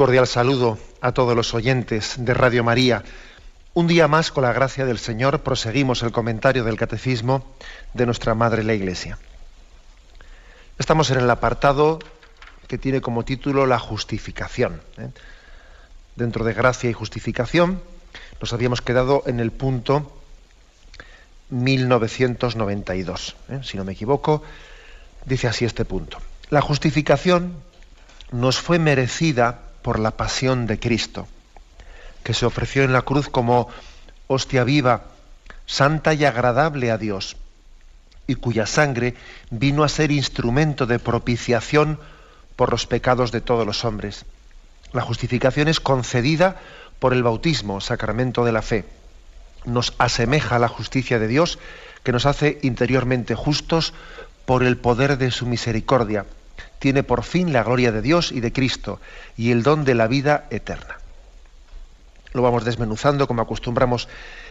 Cordial saludo a todos los oyentes de Radio María. Un día más, con la gracia del Señor, proseguimos el comentario del Catecismo de nuestra Madre la Iglesia. Estamos en el apartado que tiene como título la justificación. ¿eh? Dentro de gracia y justificación nos habíamos quedado en el punto 1992. ¿eh? Si no me equivoco, dice así este punto. La justificación nos fue merecida por la pasión de Cristo, que se ofreció en la cruz como hostia viva, santa y agradable a Dios, y cuya sangre vino a ser instrumento de propiciación por los pecados de todos los hombres. La justificación es concedida por el bautismo, sacramento de la fe. Nos asemeja a la justicia de Dios, que nos hace interiormente justos por el poder de su misericordia tiene por fin la gloria de Dios y de Cristo y el don de la vida eterna. Lo vamos desmenuzando como acostumbramos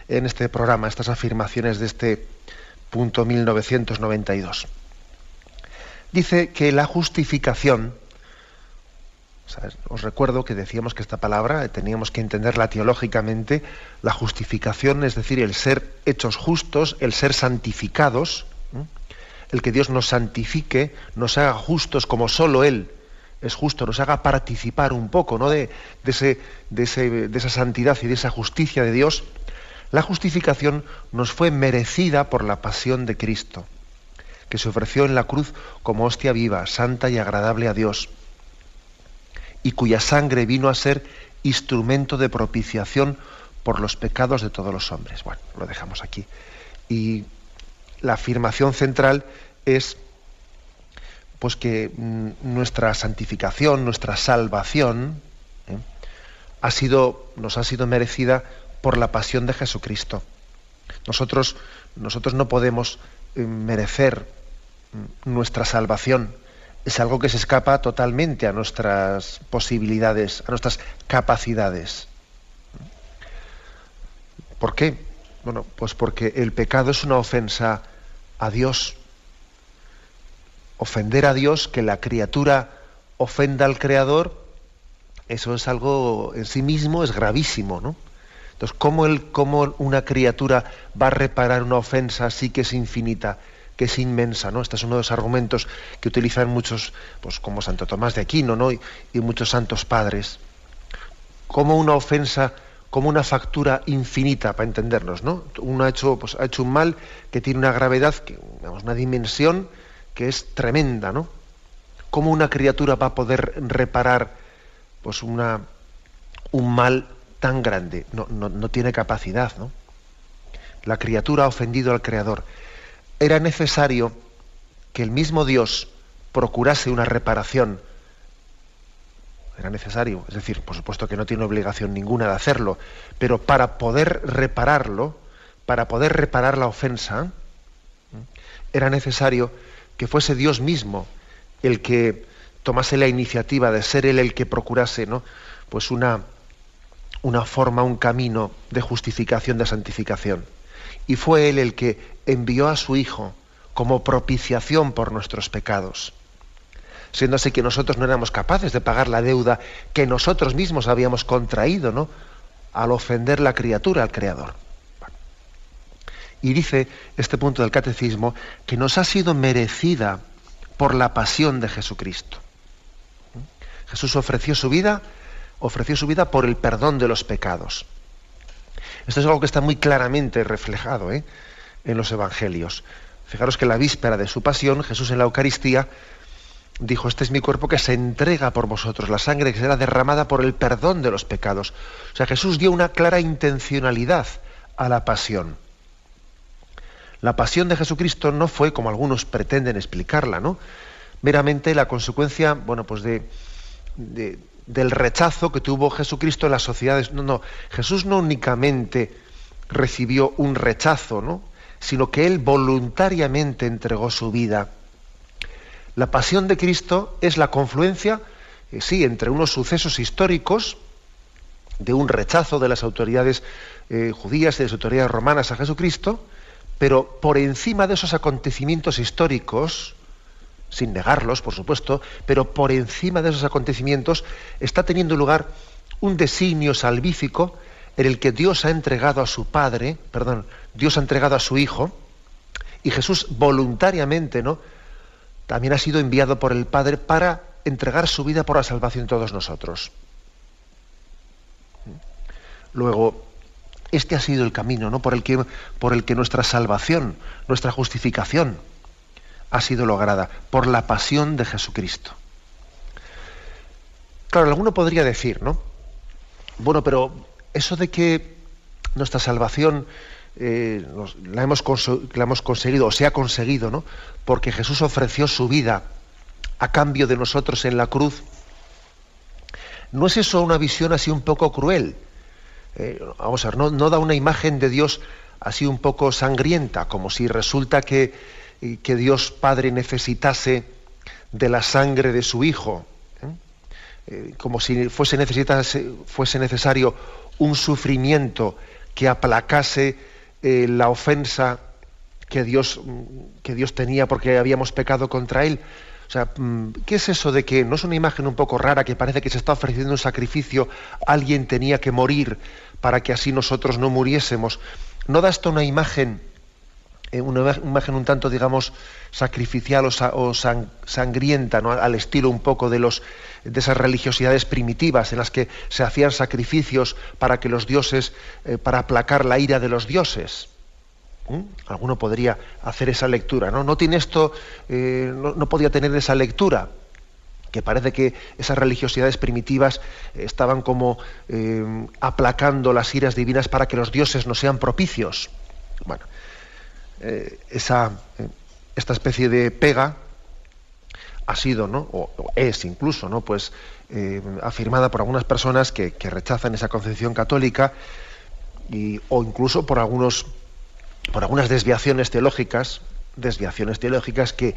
en este programa, estas afirmaciones de este punto 1992. Dice que la justificación, os recuerdo que decíamos que esta palabra teníamos que entenderla teológicamente, la justificación, es decir, el ser hechos justos, el ser santificados, el que Dios nos santifique, nos haga justos como solo Él es justo, nos haga participar un poco ¿no? de, ese, de, esa santidad y de esa justicia de Dios, la justificación nos fue merecida por la pasión de Cristo, que se ofreció en la cruz como hostia viva, santa y agradable a Dios, y cuya sangre vino a ser instrumento de propiciación por los pecados de todos los hombres. Bueno, lo dejamos aquí. Y la afirmación central es pues que mm, nuestra santificación, nuestra salvación, ¿eh? ha sido, nos ha sido merecida por la pasión de Jesucristo. Nosotros, nosotros no podemos eh, merecer mm, nuestra salvación. Es algo que se escapa totalmente a nuestras posibilidades, a nuestras capacidades. ¿Por qué? Bueno, pues porque el pecado es una ofensa a Dios. Ofender a Dios, que la criatura ofenda al Creador, eso es algo en sí mismo, es gravísimo, ¿no? Entonces, ¿cómo, el, ¿cómo una criatura va a reparar una ofensa así que es infinita, que es inmensa, ¿no? Este es uno de los argumentos que utilizan muchos, pues como Santo Tomás de Aquino, ¿no? Y, y muchos santos padres. ¿Cómo una ofensa como una factura infinita, para entendernos, ¿no? Uno ha hecho, pues, ha hecho un mal que tiene una gravedad, que, una dimensión que es tremenda, ¿no? ¿Cómo una criatura va a poder reparar pues, una, un mal tan grande? No, no tiene capacidad, ¿no? La criatura ha ofendido al Creador. Era necesario que el mismo Dios procurase una reparación era necesario, es decir, por supuesto que no tiene obligación ninguna de hacerlo, pero para poder repararlo, para poder reparar la ofensa, era necesario que fuese Dios mismo el que tomase la iniciativa de ser él el que procurase, ¿no? Pues una, una forma, un camino de justificación, de santificación. Y fue él el que envió a su Hijo como propiciación por nuestros pecados siendo así que nosotros no éramos capaces de pagar la deuda que nosotros mismos habíamos contraído, ¿no? Al ofender la criatura, al Creador. Y dice este punto del catecismo que nos ha sido merecida por la pasión de Jesucristo. Jesús ofreció su vida, ofreció su vida por el perdón de los pecados. Esto es algo que está muy claramente reflejado ¿eh? en los evangelios. Fijaros que la víspera de su pasión, Jesús en la Eucaristía dijo, este es mi cuerpo que se entrega por vosotros, la sangre que será derramada por el perdón de los pecados. O sea, Jesús dio una clara intencionalidad a la pasión. La pasión de Jesucristo no fue, como algunos pretenden explicarla, ¿no? Meramente la consecuencia, bueno, pues de, del rechazo que tuvo Jesucristo en las sociedades. No, no, Jesús no únicamente recibió un rechazo, ¿no? sino que él voluntariamente entregó su vida. La pasión de Cristo es la confluencia, eh, sí, entre unos sucesos históricos, de un rechazo de las autoridades eh, judías y de las autoridades romanas a Jesucristo, pero por encima de esos acontecimientos históricos, sin negarlos, por supuesto, pero por encima de esos acontecimientos está teniendo lugar un designio salvífico en el que Dios ha entregado a su Padre, perdón, Dios ha entregado a su Hijo, y Jesús voluntariamente, ¿no? También ha sido enviado por el Padre para entregar su vida por la salvación de todos nosotros. Luego, este ha sido el camino ¿no? por, el que, por el que nuestra salvación, nuestra justificación ha sido lograda, por la pasión de Jesucristo. Claro, alguno podría decir, ¿no? Bueno, pero eso de que nuestra salvación eh, la, hemos la, hemos conseguido, o se ha conseguido, ¿no? Porque Jesús ofreció su vida a cambio de nosotros en la cruz. ¿No es eso una visión así un poco cruel? Eh, vamos a ver, no, da una imagen de Dios así un poco sangrienta, como si resulta que, que Dios Padre necesitase de la sangre de su Hijo, ¿eh? como si fuese, fuese necesario un sufrimiento que aplacase eh, la ofensa que Dios, que Dios tenía porque habíamos pecado contra Él. O sea, mm, ¿qué es eso de que no es una imagen un poco rara que parece que se está ofreciendo un sacrificio, alguien tenía que morir para que así nosotros no muriésemos? ¿No da esto una imagen, eh, una imagen un tanto, digamos, sacrificial o, sangrienta, al estilo un poco de, los, de esas religiosidades primitivas en las que se hacían sacrificios para que los dioses, eh, para aplacar la ira de los dioses. ¿Mm? Alguno podría hacer esa lectura, ¿no? No tiene esto, eh, no, podía tener esa lectura, que parece que esas religiosidades primitivas estaban como eh, aplacando las iras divinas para que los dioses no sean propicios. Bueno, esa, esta especie de pega ha sido, ¿no? o, es incluso, ¿no? pues, eh, afirmada por algunas personas que, rechazan esa concepción católica y, o incluso por, algunos, por algunas desviaciones teológicas, desviaciones teológicas que,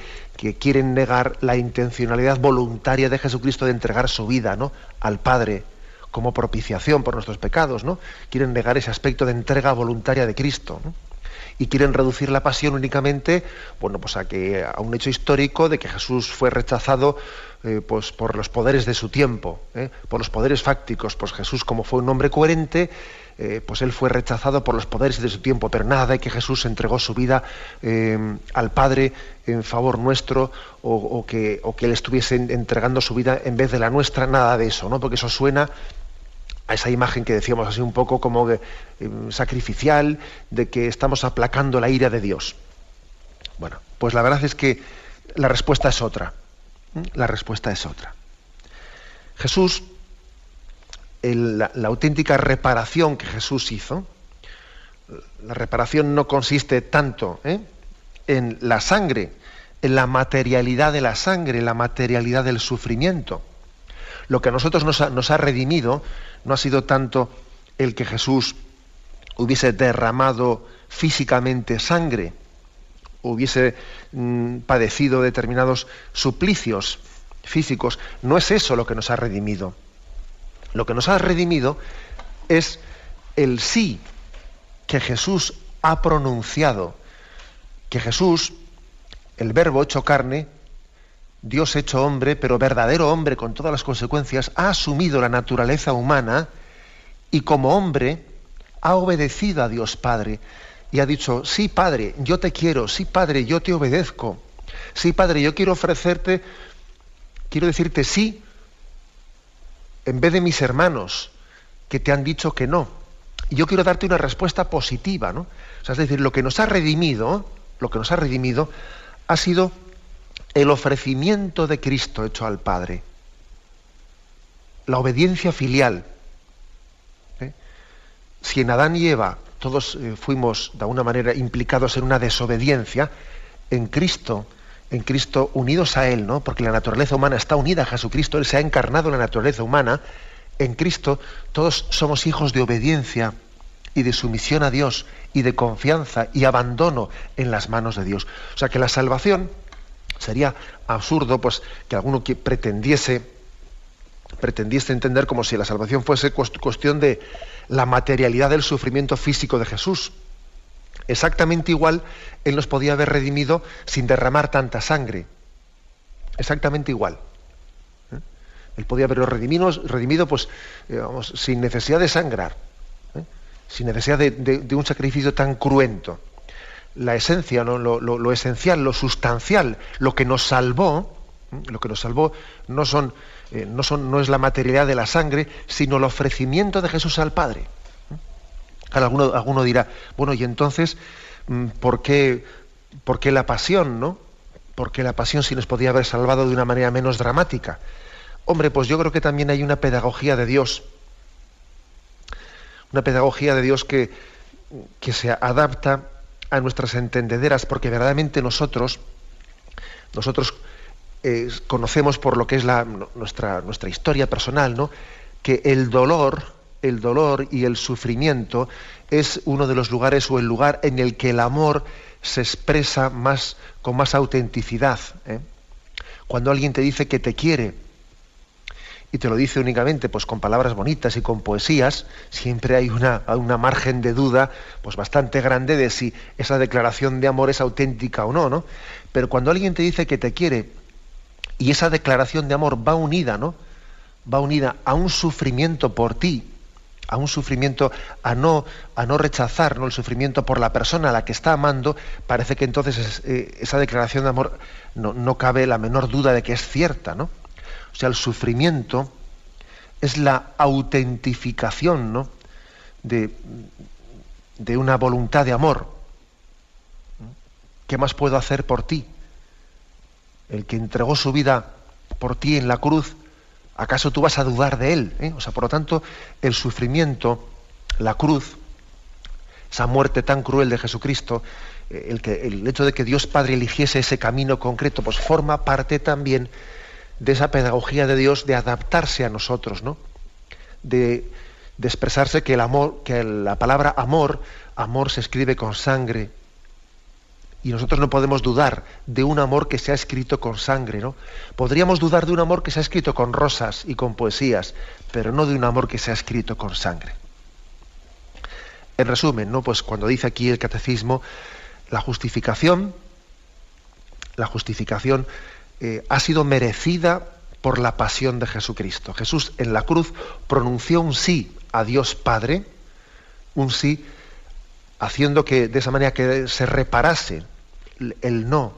quieren negar la intencionalidad voluntaria de Jesucristo de entregar su vida ¿no? al Padre como propiciación por nuestros pecados, ¿no? Quieren negar ese aspecto de entrega voluntaria de Cristo. Y quieren reducir la pasión únicamente bueno, pues a, que, a un hecho histórico de que Jesús fue rechazado eh, pues por los poderes de su tiempo, ¿eh? por los poderes fácticos. Pues Jesús, como fue un hombre coherente, eh, pues él fue rechazado por los poderes de su tiempo, pero nada de que Jesús entregó su vida al Padre en favor nuestro o, que, o que él estuviese entregando su vida en vez de la nuestra, nada de eso, ¿no? porque eso suena a esa imagen que decíamos así un poco como eh, sacrificial, de que estamos aplacando la ira de Dios. Bueno, pues la verdad es que la respuesta es otra. La respuesta es otra. Jesús, la, auténtica reparación que Jesús hizo, la reparación no consiste tanto ¿eh? en la sangre, en la materialidad de la sangre, en la materialidad del sufrimiento. Lo que a nosotros nos ha redimido no ha sido tanto el que Jesús hubiese derramado físicamente sangre, hubiese mm, padecido determinados suplicios físicos. No es eso lo que nos ha redimido. Lo que nos ha redimido es el sí que Jesús ha pronunciado, que Jesús, el verbo hecho carne, Dios hecho hombre, pero verdadero hombre con todas las consecuencias, ha asumido la naturaleza humana y como hombre ha obedecido a Dios Padre y ha dicho, sí Padre, yo te quiero, sí Padre, yo te obedezco, sí Padre, yo quiero ofrecerte, quiero decirte sí, en vez de mis hermanos que te han dicho que no. Yo quiero darte una respuesta positiva, ¿no? O sea, es decir, lo que nos ha redimido, lo que nos ha redimido ha sido el ofrecimiento de Cristo hecho al Padre, la obediencia filial. ¿eh? Si en Adán y Eva todos eh, fuimos de alguna manera implicados en una desobediencia, en Cristo en Cristo, unidos a Él, ¿no? Porque la naturaleza humana está unida a Jesucristo, Él se ha encarnado en la naturaleza humana. En Cristo todos somos hijos de obediencia y de sumisión a Dios y de confianza y abandono en las manos de Dios. O sea que la salvación sería absurdo pues que alguno que pretendiese pretendiese entender como si la salvación fuese cuestión de la materialidad del sufrimiento físico de Jesús. Exactamente igual Él nos podía haber redimido sin derramar tanta sangre. Exactamente igual. ¿Eh? Él podía haberlo redimido, pues, eh, sin necesidad de sangrar, ¿eh? sin necesidad de, un sacrificio tan cruento. La esencia, ¿no? lo, esencial, lo sustancial, lo que nos salvó, lo que nos salvó no son, no son, no es la materialidad de la sangre, sino el ofrecimiento de Jesús al Padre alguno, alguno dirá, bueno, y entonces, mm, ¿por qué, ¿por qué la pasión, no? ¿Por qué la pasión si nos podía haber salvado de una manera menos dramática? Hombre, pues yo creo que también hay una pedagogía de Dios, una pedagogía de Dios que, que se adapta a nuestras entendederas, porque verdaderamente nosotros, nosotros eh, conocemos por lo que es la, nuestra, nuestra historia personal, ¿no? que el dolor, el dolor y el sufrimiento es uno de los lugares o el lugar en el que el amor se expresa más, con más autenticidad. ¿eh? Cuando alguien te dice que te quiere y te lo dice únicamente pues, con palabras bonitas y con poesías, siempre hay una, una margen de duda pues, bastante grande de si esa declaración de amor es auténtica o no, ¿no? Pero cuando alguien te dice que te quiere y esa declaración de amor va unida, ¿no? Va unida a un sufrimiento por ti, a un sufrimiento, a no, a no rechazar ¿no? el sufrimiento por la persona a la que está amando, parece que entonces eh, esa declaración de amor no, cabe la menor duda de que es cierta. ¿no? O sea, el sufrimiento es la autentificación ¿no? de, de una voluntad de amor. ¿Qué más puedo hacer por ti? El que entregó su vida por ti en la cruz ¿Acaso tú vas a dudar de él? Eh? O sea, por lo tanto, el sufrimiento, la cruz, esa muerte tan cruel de Jesucristo, eh, el, que, el hecho de que Dios Padre eligiese ese camino concreto, pues forma parte también de esa pedagogía de Dios de adaptarse a nosotros, ¿no? De, de expresarse que el amor, que la palabra amor, amor se escribe con sangre, y nosotros no podemos dudar de un amor que se ha escrito con sangre, ¿no? Podríamos dudar de un amor que se ha escrito con rosas y con poesías, pero no de un amor que se ha escrito con sangre. En resumen, ¿no? Pues cuando dice aquí el catecismo, la justificación, la justificación eh, ha sido merecida por la pasión de Jesucristo. Jesús en la cruz pronunció un sí a Dios Padre, un sí haciendo que de esa manera que se reparase el no,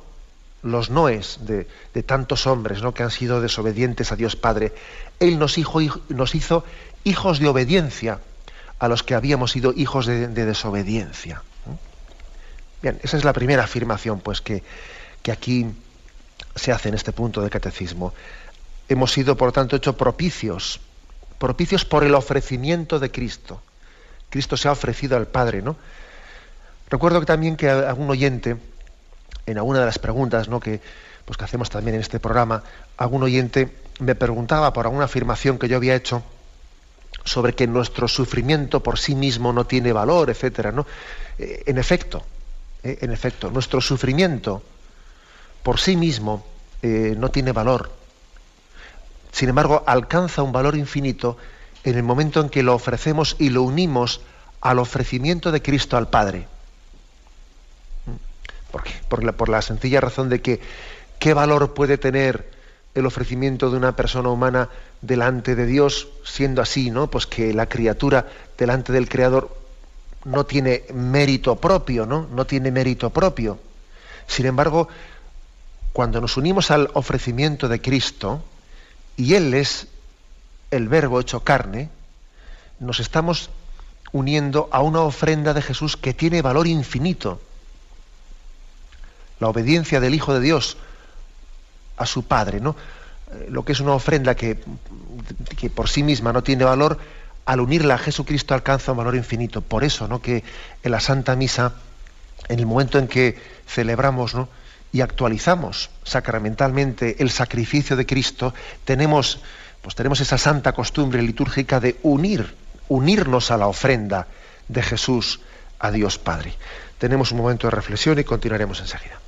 los noes de, tantos hombres ¿no? que han sido desobedientes a Dios Padre. Él nos hizo, hijos de obediencia a los que habíamos sido hijos de, desobediencia. Bien, esa es la primera afirmación pues, que aquí se hace en este punto del catecismo. Hemos sido, por tanto, hechos propicios, propicios por el ofrecimiento de Cristo. Cristo se ha ofrecido al Padre, ¿no? Recuerdo también que algún oyente, en alguna de las preguntas ¿no? que, pues, que hacemos también en este programa, algún oyente me preguntaba por alguna afirmación que yo había hecho sobre que nuestro sufrimiento por sí mismo no tiene valor, etcétera, ¿no? Eh, en efecto, eh, en efecto, nuestro sufrimiento por sí mismo eh, no tiene valor. Sin embargo, alcanza un valor infinito en el momento en que lo ofrecemos y lo unimos al ofrecimiento de Cristo al Padre. ¿Por la, por la sencilla razón de que qué valor puede tener el ofrecimiento de una persona humana delante de Dios, siendo así, ¿no? Pues que la criatura delante del Creador no tiene mérito propio, ¿no? No tiene mérito propio. Sin embargo, cuando nos unimos al ofrecimiento de Cristo, y Él es el verbo hecho carne, nos estamos uniendo a una ofrenda de Jesús que tiene valor infinito la obediencia del Hijo de Dios a su Padre, ¿no? Eh, lo que es una ofrenda que, que, por sí misma no tiene valor, al unirla a Jesucristo alcanza un valor infinito. Por eso, ¿no? Que en la Santa Misa, en el momento en que celebramos, ¿no? Y actualizamos sacramentalmente el sacrificio de Cristo, tenemos, pues tenemos esa santa costumbre litúrgica de unir, unirnos a la ofrenda de Jesús a Dios Padre. Tenemos un momento de reflexión y continuaremos enseguida.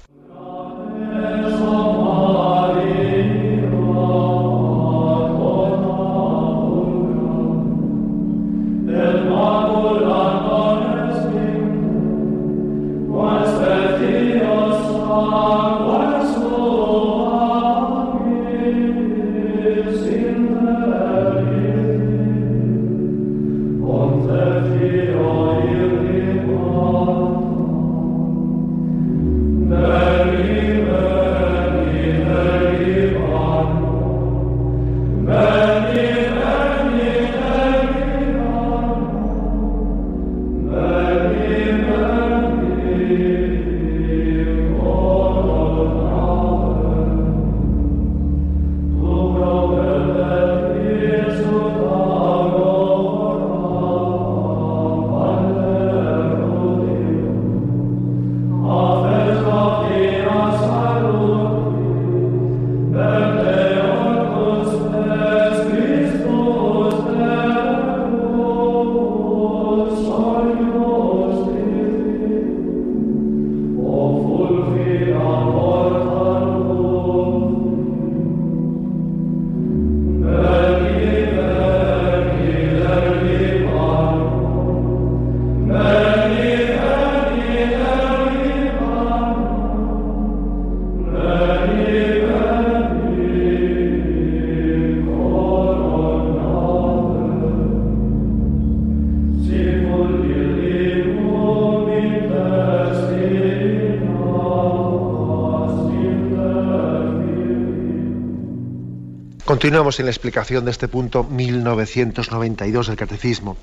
Continuamos en la explicación de este punto 1992 del Catecismo.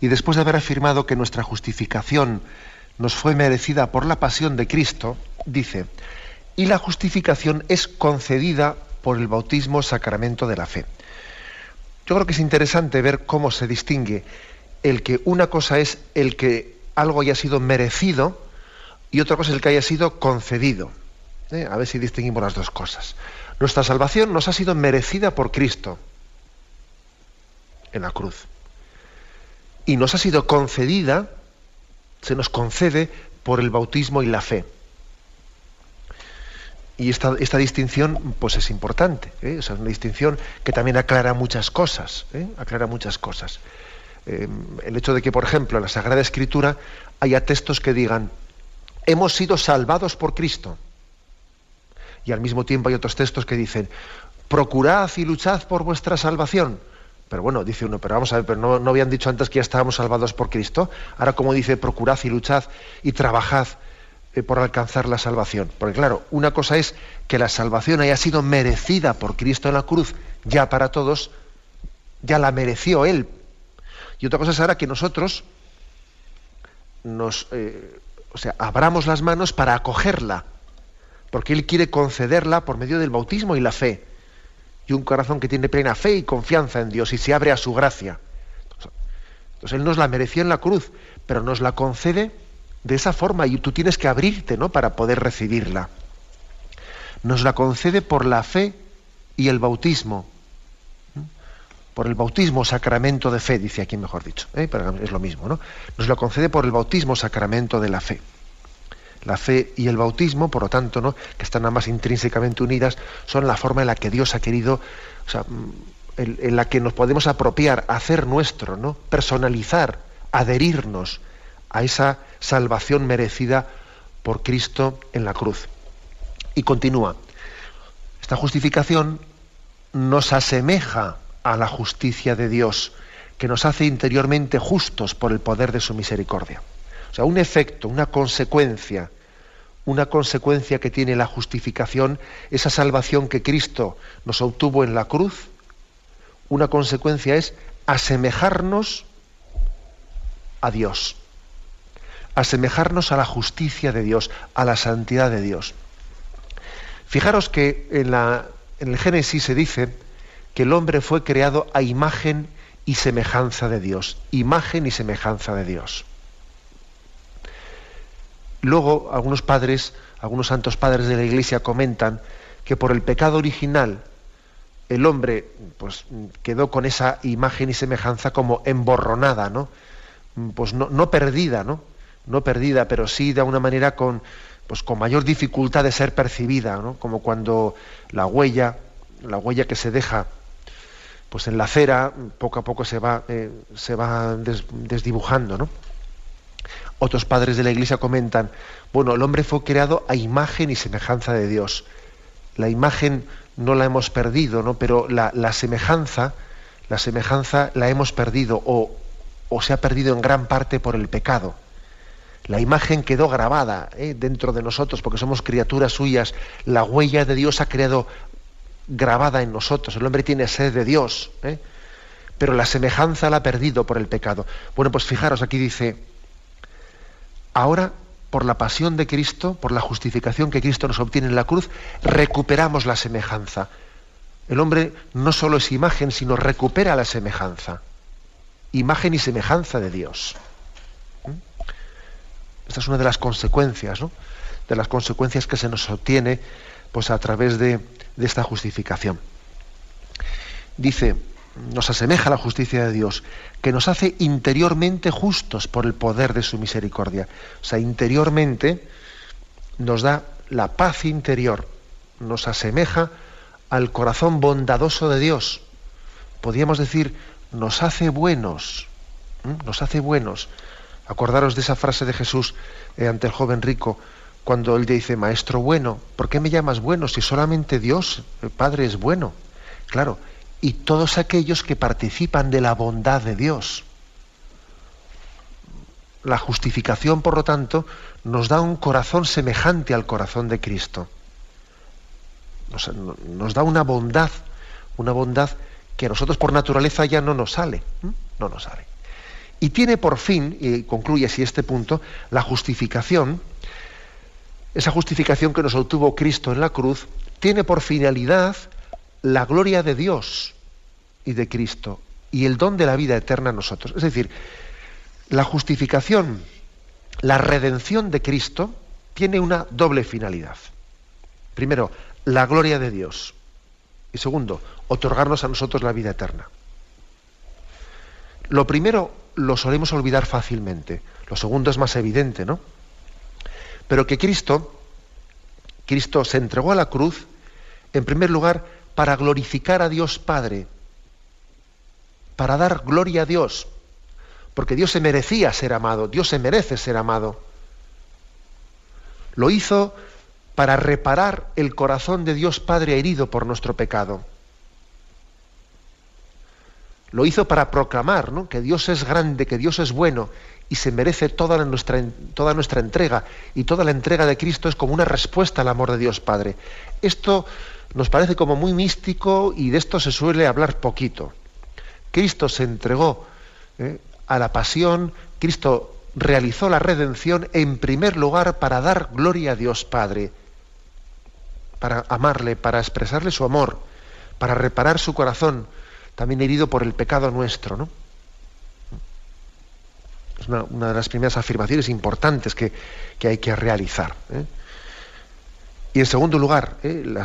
Y después de haber afirmado que nuestra justificación nos fue merecida por la pasión de Cristo, dice, y la justificación es concedida por el bautismo sacramento de la fe. Yo creo que es interesante ver cómo se distingue el que una cosa es el que algo haya sido merecido y otra cosa es el que haya sido concedido. ¿Eh? A ver si distinguimos las dos cosas. Nuestra salvación nos ha sido merecida por Cristo en la cruz. Y nos ha sido concedida, se nos concede por el bautismo y la fe. Y esta, esta distinción pues es importante, ¿eh? es una distinción que también aclara muchas cosas, ¿eh? aclara muchas cosas. Eh, el hecho de que, por ejemplo, en la Sagrada Escritura haya textos que digan, hemos sido salvados por Cristo y al mismo tiempo hay otros textos que dicen, procurad y luchad por vuestra salvación. Pero bueno, dice uno, pero vamos a ver, pero no, habían dicho antes que ya estábamos salvados por Cristo. Ahora como dice, procurad y luchad y trabajad eh, por alcanzar la salvación. Porque claro, una cosa es que la salvación haya sido merecida por Cristo en la cruz, ya para todos, ya la mereció Él. Y otra cosa es ahora que nosotros nos, eh, o sea, abramos las manos para acogerla porque Él quiere concederla por medio del bautismo y la fe. Y un corazón que tiene plena fe y confianza en Dios y se abre a su gracia. Entonces Él nos la mereció en la cruz, pero nos la concede de esa forma y tú tienes que abrirte ¿no? para poder recibirla. Nos la concede por la fe y el bautismo. Por el bautismo, sacramento de fe, dice aquí mejor dicho. ¿eh? Es lo mismo, ¿no? Nos la concede por el bautismo, sacramento de la fe la fe y el bautismo, por lo tanto, ¿no? que están ambas intrínsecamente unidas, son la forma en la que Dios ha querido, o sea, mm, en, la que nos podemos apropiar, hacer nuestro, ¿no? personalizar, adherirnos a esa salvación merecida por Cristo en la cruz. Y continúa, esta justificación nos asemeja a la justicia de Dios, que nos hace interiormente justos por el poder de su misericordia. O sea, un efecto, una consecuencia una consecuencia que tiene la justificación, esa salvación que Cristo nos obtuvo en la cruz, una consecuencia es asemejarnos a Dios, asemejarnos a la justicia de Dios, a la santidad de Dios. Fijaros que en, la, en el Génesis se dice que el hombre fue creado a imagen y semejanza de Dios, imagen y semejanza de Dios. Luego, algunos padres, algunos santos padres de la Iglesia comentan que por el pecado original el hombre pues, quedó con esa imagen y semejanza como emborronada, ¿no? Pues no, perdida, ¿no? No perdida, pero sí de alguna manera con, pues, con mayor dificultad de ser percibida, ¿no? Como cuando la huella, la huella que se deja pues en la acera, poco a poco se va, eh, desdibujando, ¿no? Otros padres de la Iglesia comentan, bueno, el hombre fue creado a imagen y semejanza de Dios. La imagen no la hemos perdido, ¿no? Pero la, semejanza, la semejanza la hemos perdido o, o, se ha perdido en gran parte por el pecado. La imagen quedó grabada ¿eh? dentro de nosotros porque somos criaturas suyas. La huella de Dios ha creado grabada en nosotros. El hombre tiene sed de Dios, ¿eh? pero la semejanza la ha perdido por el pecado. Bueno, pues fijaros, aquí dice, ahora por la pasión de Cristo, por la justificación que Cristo nos obtiene en la cruz, recuperamos la semejanza. El hombre no solo es imagen, sino recupera la semejanza. Imagen y semejanza de Dios. ¿Mm? Esta es una de las consecuencias, ¿no? De las consecuencias que se nos obtiene pues, a través de, de esta justificación. Dice, nos asemeja a la justicia de Dios, que nos hace interiormente justos por el poder de su misericordia. O sea, interiormente nos da la paz interior, nos asemeja al corazón bondadoso de Dios. Podríamos decir, nos hace buenos, nos hace buenos. Acordaros de esa frase de Jesús eh, ante el joven rico, cuando él dice, Maestro bueno, ¿por qué me llamas bueno si solamente Dios, el Padre, es bueno? Claro, y todos aquellos que participan de la bondad de Dios. La justificación, por lo tanto, nos da un corazón semejante al corazón de Cristo. Nos, da una bondad, una bondad que a nosotros por naturaleza ya no nos sale, no nos sale. Y tiene por fin, y concluye así este punto, la justificación, esa justificación que nos obtuvo Cristo en la cruz, tiene por finalidad la gloria de Dios y de Cristo y el don de la vida eterna a nosotros. Es decir, la justificación, la redención de Cristo tiene una doble finalidad. Primero, la gloria de Dios. Y segundo, otorgarnos a nosotros la vida eterna. Lo primero lo solemos olvidar fácilmente. Lo segundo es más evidente, ¿no? Pero que Cristo, Cristo se entregó a la cruz, en primer lugar, para glorificar a Dios Padre, para dar gloria a Dios, porque Dios se merecía ser amado, Dios se merece ser amado. Lo hizo para reparar el corazón de Dios Padre herido por nuestro pecado. Lo hizo para proclamar que Dios es grande, que Dios es bueno y se merece toda nuestra, toda nuestra entrega. Y toda la entrega de Cristo es como una respuesta al amor de Dios Padre. Esto nos parece como muy místico y de esto se suele hablar poquito. Cristo se entregó eh, a la pasión, Cristo realizó la redención en primer lugar para dar gloria a Dios Padre, para amarle, para expresarle su amor, para reparar su corazón, también herido por el pecado nuestro. ¿no? Es una, de las primeras afirmaciones importantes que, hay que realizar. ¿eh? Y en segundo lugar, ¿eh? la,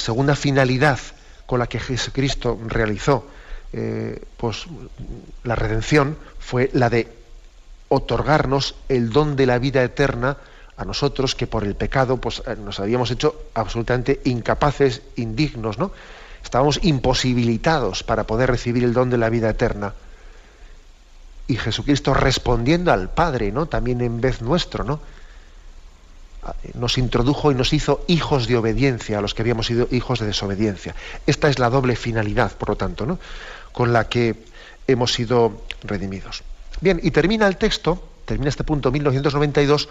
segunda finalidad con la que Jesucristo realizó eh, pues, la redención fue la de otorgarnos el don de la vida eterna a nosotros que por el pecado pues, nos habíamos hecho absolutamente incapaces, indignos, ¿no? Estábamos imposibilitados para poder recibir el don de la vida eterna y Jesucristo respondiendo al Padre, ¿no? También en vez nuestro, ¿no? Nos introdujo y nos hizo hijos de obediencia a los que habíamos sido hijos de desobediencia. Esta es la doble finalidad, por lo tanto, ¿no? Con la que hemos sido redimidos. Bien, y termina el texto, termina este punto 1992,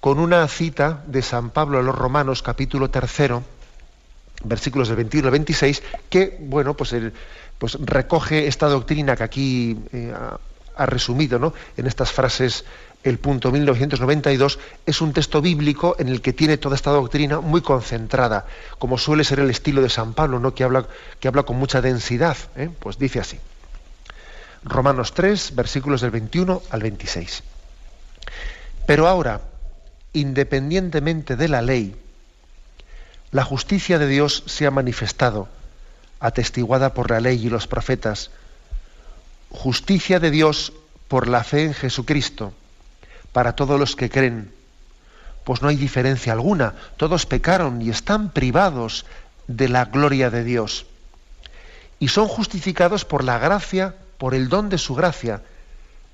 con una cita de San Pablo a los Romanos, capítulo tercero, versículos del 21 al 26, que, bueno, pues pues recoge esta doctrina que aquí eh, ha, resumido ¿no? en estas frases el punto 1992, es un texto bíblico en el que tiene toda esta doctrina muy concentrada, como suele ser el estilo de San Pablo, ¿no? que, habla, que habla con mucha densidad. ¿eh? Pues dice así. Romanos 3, versículos del 21 al 26. Pero ahora, independientemente de la ley, la justicia de Dios se ha manifestado, atestiguada por la ley y los profetas. Justicia de Dios por la fe en Jesucristo, para todos los que creen. Pues no hay diferencia alguna, todos pecaron y están privados de la gloria de Dios. Y son justificados por la gracia, por el don de su gracia,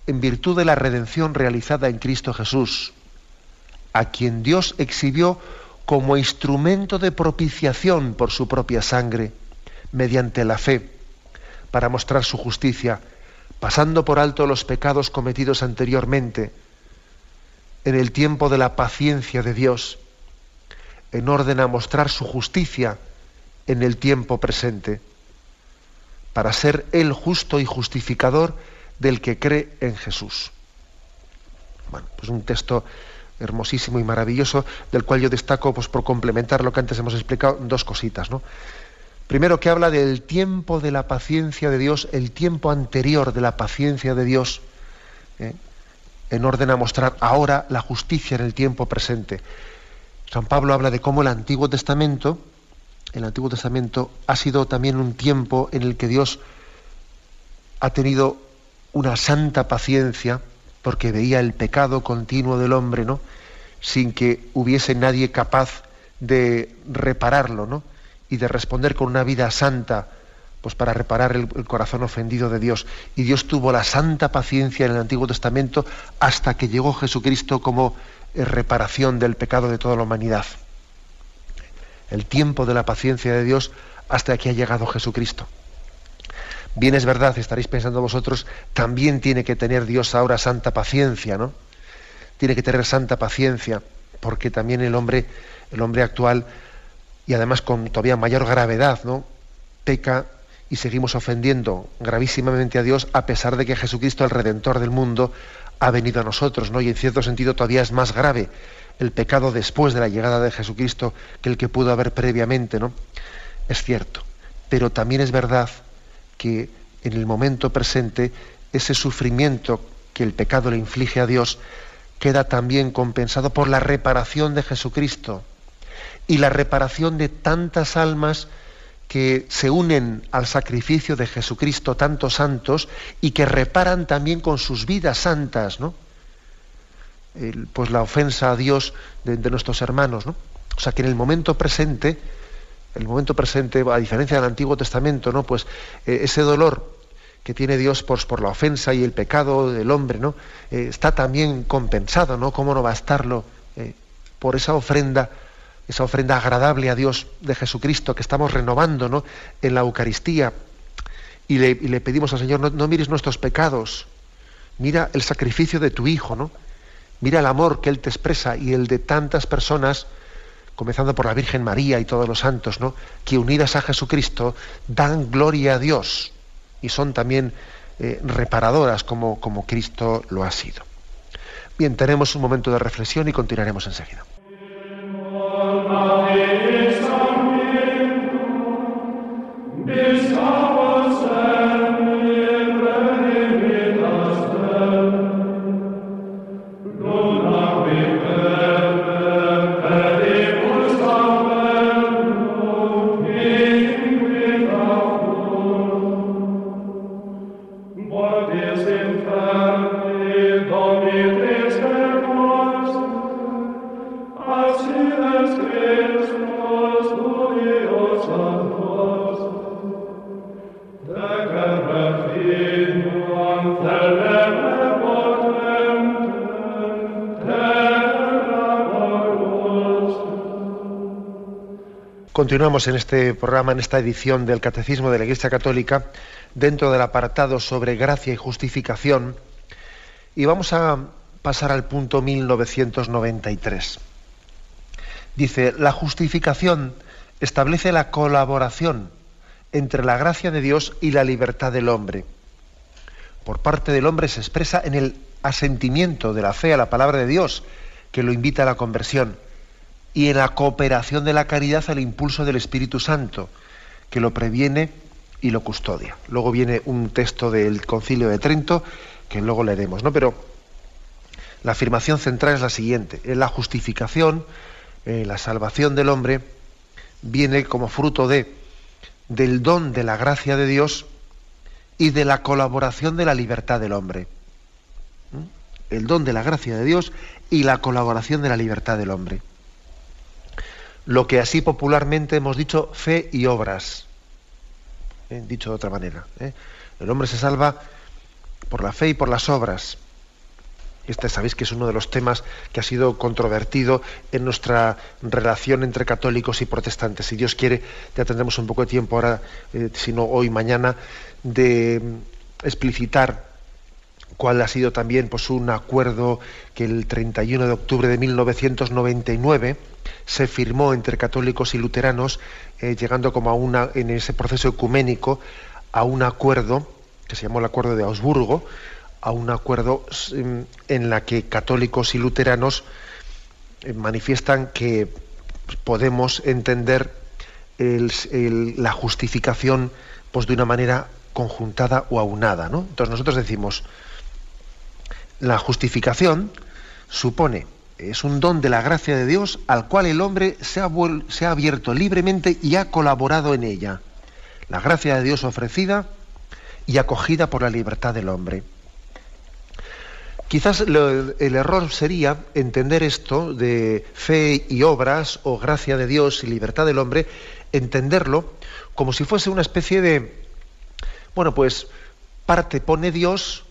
en virtud de la redención realizada en Cristo Jesús, a quien Dios exhibió como instrumento de propiciación por su propia sangre, mediante la fe, para mostrar su justicia, pasando por alto los pecados cometidos anteriormente, en el tiempo de la paciencia de Dios, en orden a mostrar su justicia en el tiempo presente, para ser el justo y justificador del que cree en Jesús. Bueno, pues un texto hermosísimo y maravilloso, del cual yo destaco, pues por complementar lo que antes hemos explicado, dos cositas, ¿no? Primero que habla del tiempo de la paciencia de Dios, el tiempo anterior de la paciencia de Dios, ¿eh? En orden a mostrar ahora la justicia en el tiempo presente. San Pablo habla de cómo el Antiguo Testamento, el Antiguo Testamento ha sido también un tiempo en el que Dios ha tenido una santa paciencia porque veía el pecado continuo del hombre, ¿no? Sin que hubiese nadie capaz de repararlo, ¿no? Y de responder con una vida santa, pues para reparar el, el, corazón ofendido de Dios. Y Dios tuvo la santa paciencia en el Antiguo Testamento hasta que llegó Jesucristo como reparación del pecado de toda la humanidad. El tiempo de la paciencia de Dios hasta que ha llegado Jesucristo. Bien es verdad, estaréis pensando vosotros, también tiene que tener Dios ahora santa paciencia, ¿no? Tiene que tener santa paciencia, porque también el hombre, el hombre actual, y además con todavía mayor gravedad, ¿no? Peca y seguimos ofendiendo gravísimamente a Dios a pesar de que Jesucristo, el Redentor del mundo, ha venido a nosotros, ¿no? Y en cierto sentido todavía es más grave el pecado después de la llegada de Jesucristo que el que pudo haber previamente, ¿no? Es cierto. Pero también es verdad que en el momento presente ese sufrimiento que el pecado le inflige a Dios queda también compensado por la reparación de Jesucristo y la reparación de tantas almas que se unen al sacrificio de Jesucristo, tantos santos, y que reparan también con sus vidas santas, ¿no? pues la ofensa a Dios de, nuestros hermanos, ¿no? O sea que en el momento presente el momento presente, a diferencia del Antiguo Testamento, ¿no? Pues eh, ese dolor que tiene Dios por, la ofensa y el pecado del hombre, ¿no? Eh, está también compensado, ¿no? ¿Cómo no estarlo eh, por esa ofrenda, esa ofrenda agradable a Dios de Jesucristo que estamos renovando, ¿no? En la Eucaristía y le, pedimos al Señor, no, no, mires nuestros pecados, mira el sacrificio de tu Hijo, ¿no? Mira el amor que Él te expresa y el de tantas personas comenzando por la Virgen María y todos los santos, ¿no? que unidas a Jesucristo dan gloria a Dios y son también eh, reparadoras como, como Cristo lo ha sido. Bien, tenemos un momento de reflexión y continuaremos enseguida. Ave Sanctum, Continuamos en este programa, en esta edición del Catecismo de la Iglesia Católica, dentro del apartado sobre gracia y justificación, y vamos a pasar al punto 1993. Dice, la justificación establece la colaboración entre la gracia de Dios y la libertad del hombre. Por parte del hombre se expresa en el asentimiento de la fe a la palabra de Dios, que lo invita a la conversión y en la cooperación de la caridad al impulso del Espíritu Santo, que lo previene y lo custodia. Luego viene un texto del Concilio de Trento que luego leeremos, ¿no? Pero La afirmación central es la siguiente. La justificación, la salvación del hombre, viene como fruto de, del don de la gracia de Dios y de la colaboración de la libertad del hombre. ¿Mm? El don de la gracia de Dios y la colaboración de la libertad del hombre. Lo que así popularmente hemos dicho fe y obras. ¿Eh? Dicho de otra manera. ¿eh? El hombre se salva por la fe y por las obras. Este sabéis que es uno de los temas que ha sido controvertido en nuestra relación entre católicos y protestantes. Si Dios quiere, ya tendremos un poco de tiempo ahora, eh, si no hoy, mañana, de explicitar cuál ha sido también pues, un acuerdo que el 31 de octubre de 1999 se firmó entre católicos y luteranos, eh, llegando como a una, en ese proceso ecuménico, a un acuerdo que se llamó el Acuerdo de Augsburgo, a un acuerdo mm, en la que católicos y luteranos eh, manifiestan que podemos entender la justificación pues, de una manera conjuntada o aunada. Entonces nosotros decimos, la justificación supone, es un don de la gracia de Dios al cual el hombre se ha, abierto libremente y ha colaborado en ella. La gracia de Dios ofrecida y acogida por la libertad del hombre. Quizás el error sería entender esto de fe y obras o gracia de Dios y libertad del hombre, entenderlo como si fuese una especie de, bueno, pues parte pone Dios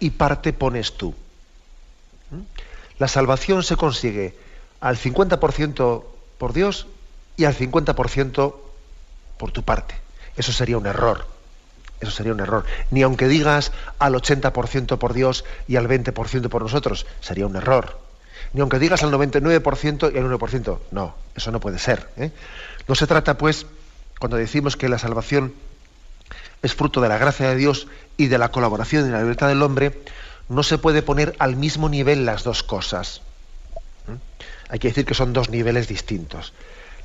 y parte pones tú. ¿Mm? La salvación se consigue al 50% por Dios y al 50% por tu parte. Eso sería un error. Eso sería un error. Ni aunque digas al 80% por Dios y al 20% por nosotros, sería un error. Ni aunque digas al 99% y al 1%, no, eso no puede ser. ¿eh? No se trata, pues, cuando decimos que la salvación es fruto de la gracia de Dios y de la colaboración y la libertad del hombre, no se puede poner al mismo nivel las dos cosas. ¿eh? Hay que decir que son dos niveles distintos.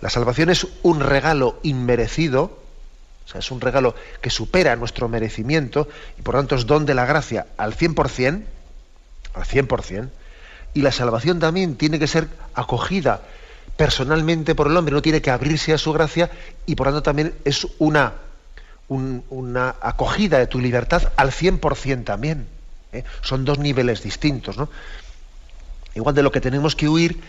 La salvación es un regalo inmerecido, es un regalo que supera nuestro merecimiento y por tanto es don de la gracia al 100%, al 100%, y la salvación también tiene que ser acogida personalmente por el hombre, no tiene que abrirse a su gracia y por tanto también es una, una acogida de tu libertad al 100% también. ¿eh? Son dos niveles distintos. ¿no? Igual de lo que tenemos que huir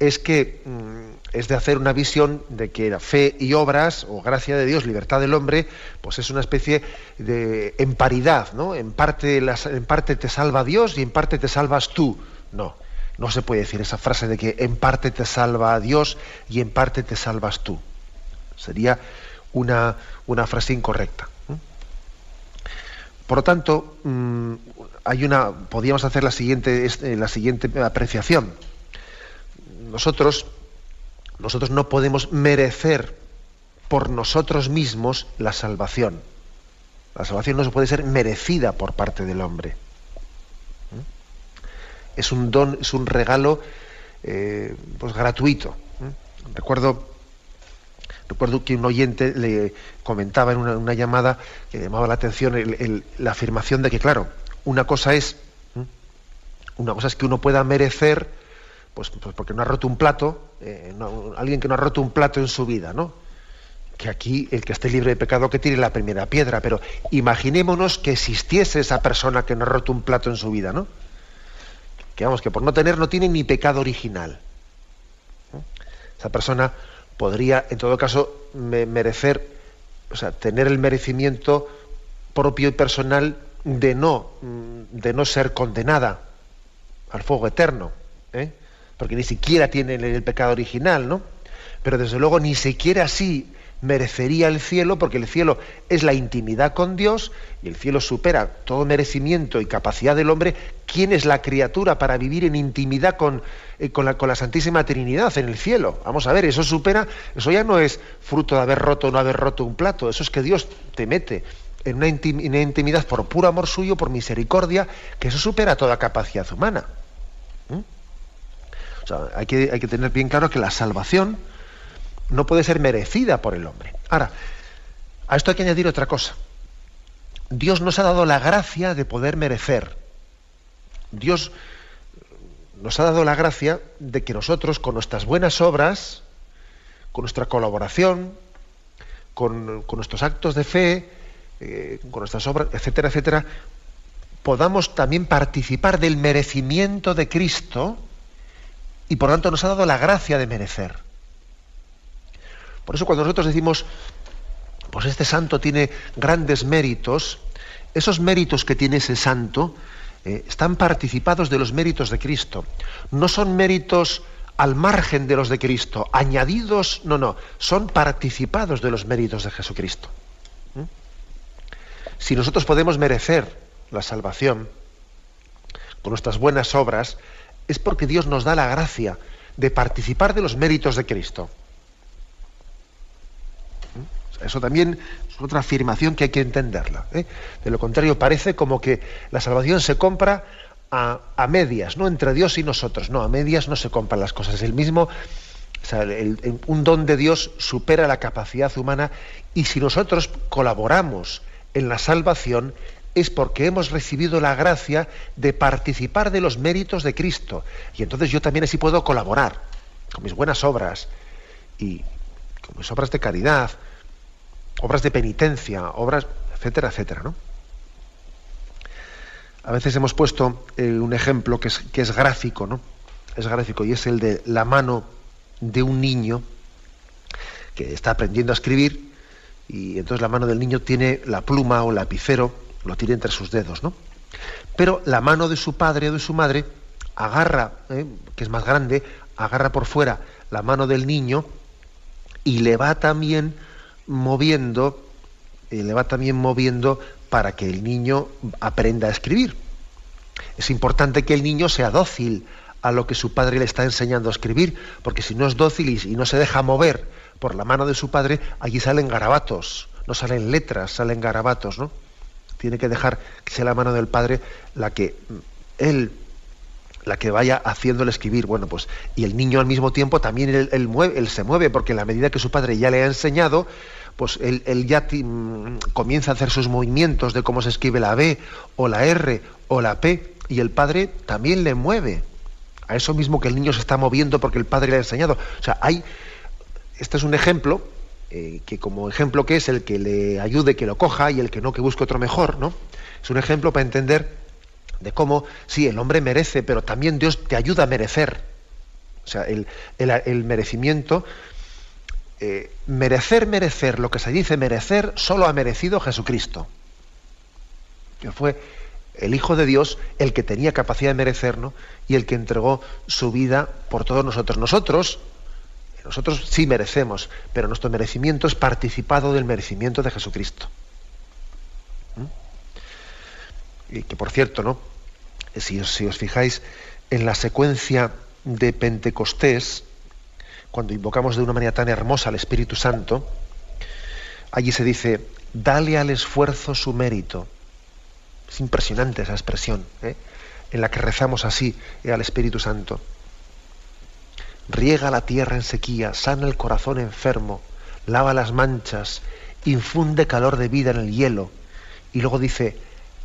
es que mm, es de hacer una visión de que la fe y obras, o gracia de Dios, libertad del hombre, pues es una especie de en paridad, ¿no? En parte, en parte te salva Dios y en parte te salvas tú. No, no se puede decir esa frase de que en parte te salva Dios y en parte te salvas tú. Sería una, una frase incorrecta. Por lo tanto, mm, hay una, podríamos hacer la siguiente, la siguiente apreciación nosotros, nosotros no podemos merecer por nosotros mismos la salvación. La salvación no se puede ser merecida por parte del hombre. Es un don, es un regalo eh, pues gratuito. Recuerdo, recuerdo que un oyente le comentaba en una, llamada que llamaba la atención la afirmación de que, claro, una cosa es, una cosa es que uno pueda merecer pues, pues, porque no ha roto un plato, eh, alguien que no ha roto un plato en su vida, ¿no? Que aquí el que esté libre de pecado que tire la primera piedra, pero imaginémonos que existiese esa persona que no ha roto un plato en su vida, ¿no? Que vamos, que por no tener no tiene ni pecado original. Esa persona podría, en todo caso, merecer, o sea, tener el merecimiento propio y personal de no, de no ser condenada al fuego eterno. ¿eh? porque ni siquiera tiene el pecado original, ¿no? Pero desde luego ni siquiera así merecería el cielo, porque el cielo es la intimidad con Dios y el cielo supera todo merecimiento y capacidad del hombre. ¿Quién es la criatura para vivir en intimidad con, eh, con, la, con, la, Santísima Trinidad en el cielo? Vamos a ver, eso supera, eso ya no es fruto de haber roto o no haber roto un plato, eso es que Dios te mete en una, intimidad por puro amor suyo, por misericordia, que eso supera toda capacidad humana hay, que, hay que tener bien claro que la salvación no puede ser merecida por el hombre. Ahora, a esto hay que añadir otra cosa. Dios nos ha dado la gracia de poder merecer. Dios nos ha dado la gracia de que nosotros, con nuestras buenas obras, con nuestra colaboración, con, nuestros actos de fe, eh, con nuestras obras, etcétera, etcétera, podamos también participar del merecimiento de Cristo y por tanto nos ha dado la gracia de merecer. Por eso cuando nosotros decimos, pues este santo tiene grandes méritos, esos méritos que tiene ese santo eh, están participados de los méritos de Cristo. No son méritos al margen de los de Cristo, añadidos, no, no, son participados de los méritos de Jesucristo. ¿Mm? Si nosotros podemos merecer la salvación con nuestras buenas obras, es porque Dios nos da la gracia de participar de los méritos de Cristo. Eso también es otra afirmación que hay que entenderla. ¿eh? De lo contrario, parece como que la salvación se compra a, medias, no entre Dios y nosotros. No, a medias no se compran las cosas. El mismo, un don de Dios supera la capacidad humana y si nosotros colaboramos en la salvación es porque hemos recibido la gracia de participar de los méritos de Cristo. Y entonces yo también así puedo colaborar con mis buenas obras y con mis obras de caridad, obras de penitencia, obras, etcétera, etcétera, ¿no? A veces hemos puesto eh, un ejemplo que es, que es gráfico, ¿no? Es gráfico y es el de la mano de un niño que está aprendiendo a escribir y entonces la mano del niño tiene la pluma o el lapicero, lo tiene entre sus dedos, ¿no? Pero la mano de su padre o de su madre agarra, ¿eh? que es más grande, agarra por fuera la mano del niño y le va también moviendo, eh, le va también moviendo para que el niño aprenda a escribir. Es importante que el niño sea dócil a lo que su padre le está enseñando a escribir, porque si no es dócil y no se deja mover por la mano de su padre, allí salen garabatos, no salen letras, salen garabatos, ¿no? Tiene que dejar que sea la mano del padre la que él la que vaya haciéndole escribir. Bueno, pues, y el niño al mismo tiempo también él, él se mueve, porque en la medida que su padre ya le ha enseñado, pues él, ya mm, comienza a hacer sus movimientos de cómo se escribe la B o la R o la P y el padre también le mueve a eso mismo que el niño se está moviendo porque el padre le ha enseñado. O sea, hay, este es un ejemplo eh, que como ejemplo que es el que le ayude que lo coja y el que no que busque otro mejor, ¿no? Es un ejemplo para entender de cómo, sí, el hombre merece, pero también Dios te ayuda a merecer. O sea, el, el merecimiento eh, merecer, merecer, lo que se dice merecer, solo ha merecido Jesucristo, que fue el Hijo de Dios el que tenía capacidad de merecer y el que entregó su vida por todos nosotros. Nosotros, nosotros sí merecemos, pero nuestro merecimiento es participado del merecimiento de Jesucristo. ¿Mm? Y que por cierto, ¿no? Si si os fijáis en la secuencia de Pentecostés, cuando invocamos de una manera tan hermosa al Espíritu Santo, allí se dice, dale al esfuerzo su mérito. Es impresionante esa expresión, ¿eh? en la que rezamos así eh, al Espíritu Santo. Riega la tierra en sequía, sana el corazón enfermo, lava las manchas, infunde calor de vida en el hielo. Y luego dice,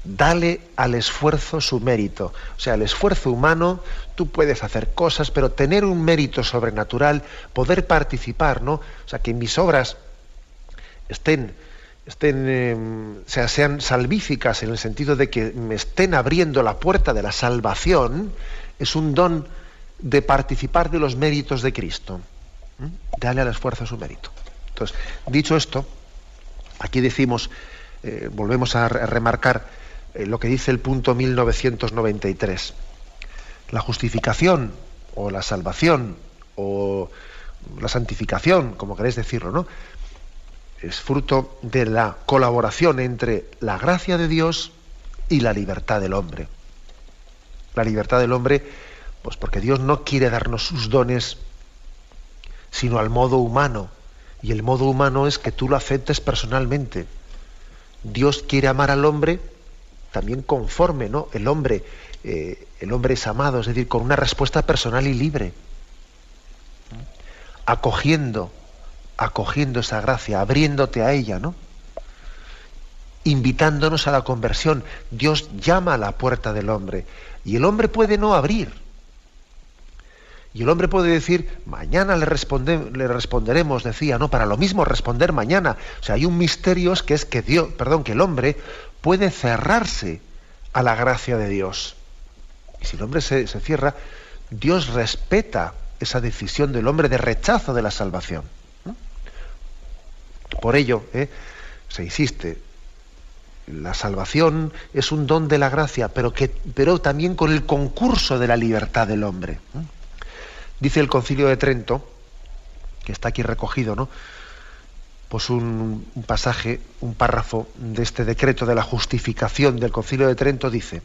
dale al esfuerzo su mérito. O sea, el esfuerzo humano, tú puedes hacer cosas, pero tener un mérito sobrenatural, poder participar, ¿no? O sea, que mis obras estén, estén em, sea, sean salvíficas en el sentido de que me estén abriendo la puerta de la salvación, es un don de participar de los méritos de Cristo. Dale al esfuerzo su mérito. Entonces, dicho esto, aquí decimos, eh, volvemos a remarcar eh, lo que dice el punto 1993. La justificación o la salvación o la santificación, como queréis decirlo, ¿no? Es fruto de la colaboración entre la gracia de Dios y la libertad del hombre. La libertad del hombre, pues porque Dios no quiere darnos sus dones sino al modo humano. Y el modo humano es que tú lo aceptes personalmente. Dios quiere amar al hombre también conforme, ¿no? El hombre, eh, el hombre es amado, es decir, con una respuesta personal y libre, acogiendo, acogiendo esa gracia, abriéndote a ella, ¿no? Invitándonos a la conversión. Dios llama a la puerta del hombre y el hombre puede no abrir, Y el hombre puede decir, mañana le, responderemos, decía, no, para lo mismo responder mañana. O sea, hay un misterio que es que Dios, perdón, que el hombre puede cerrarse a la gracia de Dios. Y si el hombre se, cierra, Dios respeta esa decisión del hombre de rechazo de la salvación. Por ello, ¿eh? se insiste, la salvación es un don de la gracia, pero, que, pero también con el concurso de la libertad del hombre. Dice el Concilio de Trento, que está aquí recogido, ¿no? Pues un, un, pasaje, un párrafo de este decreto de la justificación del Concilio de Trento dice: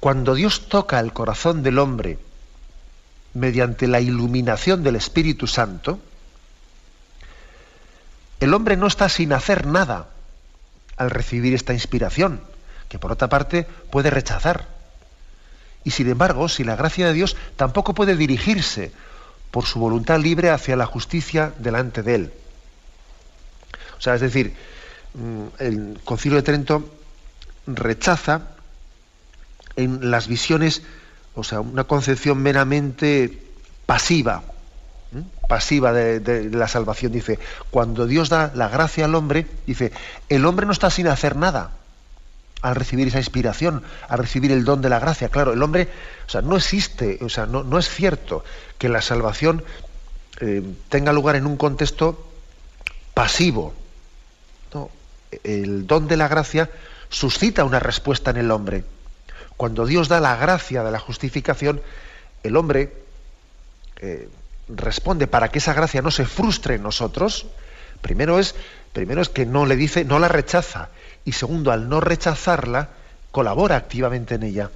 Cuando Dios toca el corazón del hombre mediante la iluminación del Espíritu Santo, el hombre no está sin hacer nada al recibir esta inspiración, que por otra parte puede rechazar. Y sin embargo, si la gracia de Dios tampoco puede dirigirse por su voluntad libre hacia la justicia delante de él. O sea, es decir, mm, el Concilio de Trento rechaza en las visiones, o sea, una concepción meramente pasiva, pasiva de, la salvación. Dice, cuando Dios da la gracia al hombre, dice, el hombre no está sin hacer nada al recibir esa inspiración, al recibir el don de la gracia. Claro, el hombre, o sea, no existe, o sea, no, es cierto que la salvación eh, tenga lugar en un contexto pasivo. el don de la gracia suscita una respuesta en el hombre. Cuando Dios da la gracia de la justificación, el hombre eh, responde para que esa gracia no se frustre en nosotros. Primero es, primero es que no le dice, no la rechaza, y segundo, al no rechazarla, colabora activamente en ella.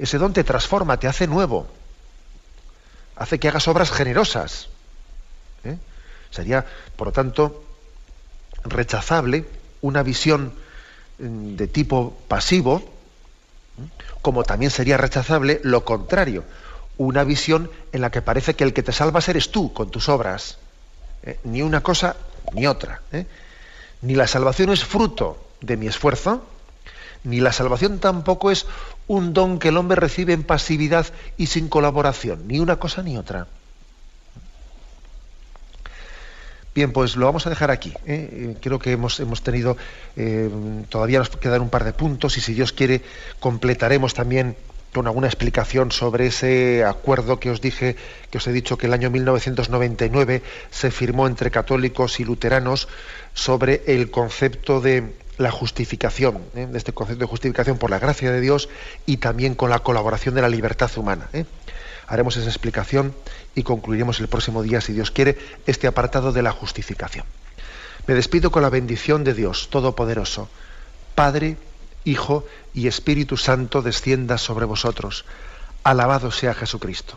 Ese don te transforma, te hace nuevo, hace que hagas obras generosas. ¿eh? Sería, por lo tanto, rechazable una visión mm, de tipo pasivo, ¿eh? como también sería rechazable lo contrario, una visión en la que parece que el que te salvas eres tú con tus obras. ¿eh? Ni una cosa ni otra. Ni la salvación es fruto de mi esfuerzo, ni la salvación tampoco es un don que el hombre recibe en pasividad y sin colaboración, ni una cosa ni otra. Bien, pues lo vamos a dejar aquí. ¿eh? Eh, creo que hemos, hemos tenido, eh, todavía nos quedan un par de puntos y si Dios quiere completaremos también con alguna explicación sobre ese acuerdo que os dije, que os he dicho que el año 1999 se firmó entre católicos y luteranos sobre el concepto de la justificación, ¿eh? de este concepto de justificación por la gracia de Dios y también con la colaboración de la libertad humana. ¿eh? Haremos esa explicación y concluiremos el próximo día, si Dios quiere, este apartado de la justificación. Me despido con la bendición de Dios Todopoderoso, Padre, Hijo y Espíritu Santo descienda sobre vosotros. Alabado sea Jesucristo.